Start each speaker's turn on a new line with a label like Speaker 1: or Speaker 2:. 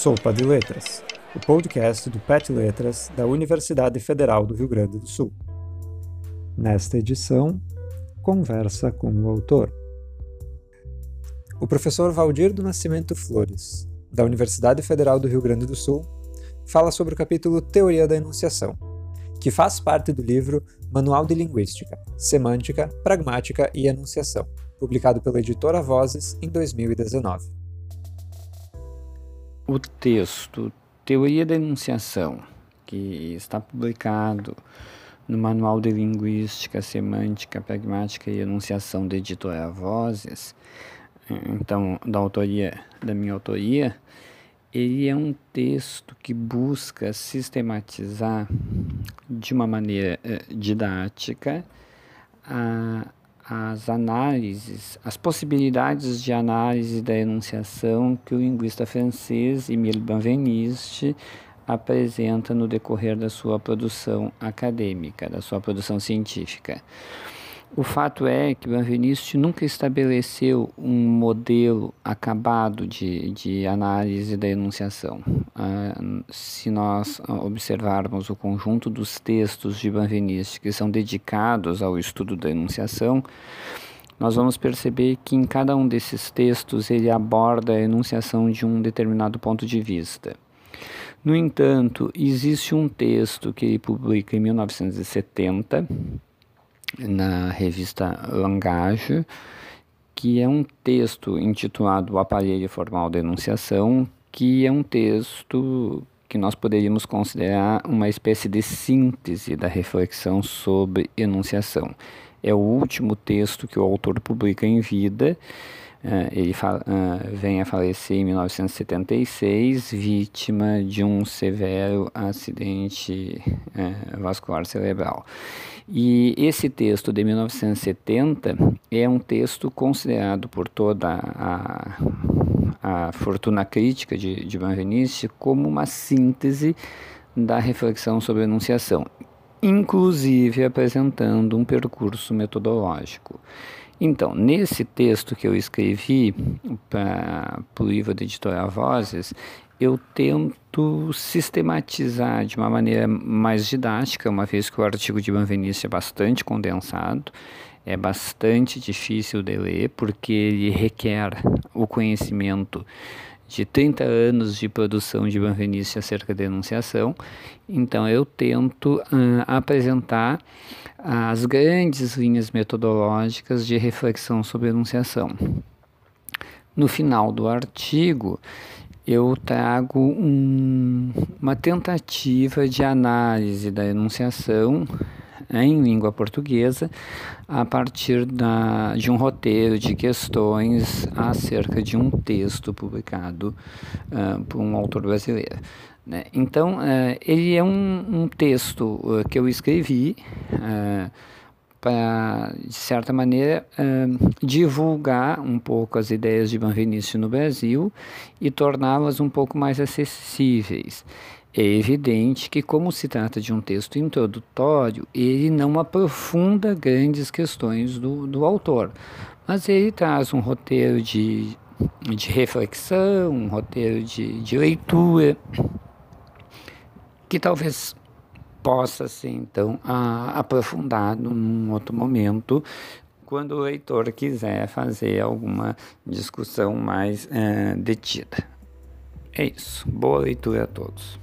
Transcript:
Speaker 1: Sopa de Letras, o podcast do PET Letras da Universidade Federal do Rio Grande do Sul. Nesta edição, conversa com o autor. O professor Valdir do Nascimento Flores, da Universidade Federal do Rio Grande do Sul, fala sobre o capítulo Teoria da Enunciação, que faz parte do livro Manual de Linguística, Semântica, Pragmática e Enunciação, publicado pela editora Vozes em 2019
Speaker 2: o texto Teoria da Enunciação, que está publicado no Manual de Linguística, Semântica, Pragmática e Enunciação da editora Vozes, então da autoria da minha autoria, ele é um texto que busca sistematizar de uma maneira eh, didática a as análises, as possibilidades de análise da enunciação que o linguista francês Emile Benveniste apresenta no decorrer da sua produção acadêmica, da sua produção científica. O fato é que Benveniste nunca estabeleceu um modelo acabado de, de análise da enunciação. Ah, se nós observarmos o conjunto dos textos de Benveniste que são dedicados ao estudo da enunciação, nós vamos perceber que em cada um desses textos ele aborda a enunciação de um determinado ponto de vista. No entanto, existe um texto que ele publica em 1970 na revista Langage, que é um texto intitulado O Aparelho Formal da Enunciação, que é um texto que nós poderíamos considerar uma espécie de síntese da reflexão sobre enunciação. É o último texto que o autor publica em vida. Uh, ele uh, vem a falecer em 1976, vítima de um severo acidente uh, vascular cerebral. E esse texto de 1970 é um texto considerado por toda a, a fortuna crítica de, de Benveniste como uma síntese da reflexão sobre a enunciação, inclusive apresentando um percurso metodológico. Então, nesse texto que eu escrevi para o livro da editora Vozes, eu tento sistematizar de uma maneira mais didática, uma vez que o artigo de Benveniste é bastante condensado, é bastante difícil de ler, porque ele requer o conhecimento de 30 anos de produção de Benveniste acerca da enunciação. Então, eu tento apresentar as grandes linhas metodológicas de reflexão sobre enunciação. No final do artigo, eu trago um, uma tentativa de análise da enunciação em língua portuguesa a partir da, de um roteiro de questões acerca de um texto publicado uh, por um autor brasileiro. Né? Então, uh, ele é um, um texto uh, que eu escrevi para, de certa maneira, uh, divulgar um pouco as ideias de Benveniste no Brasil e torná-las um pouco mais acessíveis. É evidente que, como se trata de um texto introdutório, ele não aprofunda grandes questões do, do autor, mas ele traz um roteiro de, de reflexão, um roteiro de, de leitura, que talvez possa ser então a, aprofundar num outro momento quando o leitor quiser fazer alguma discussão mais é, detida. É isso. Boa leitura a todos.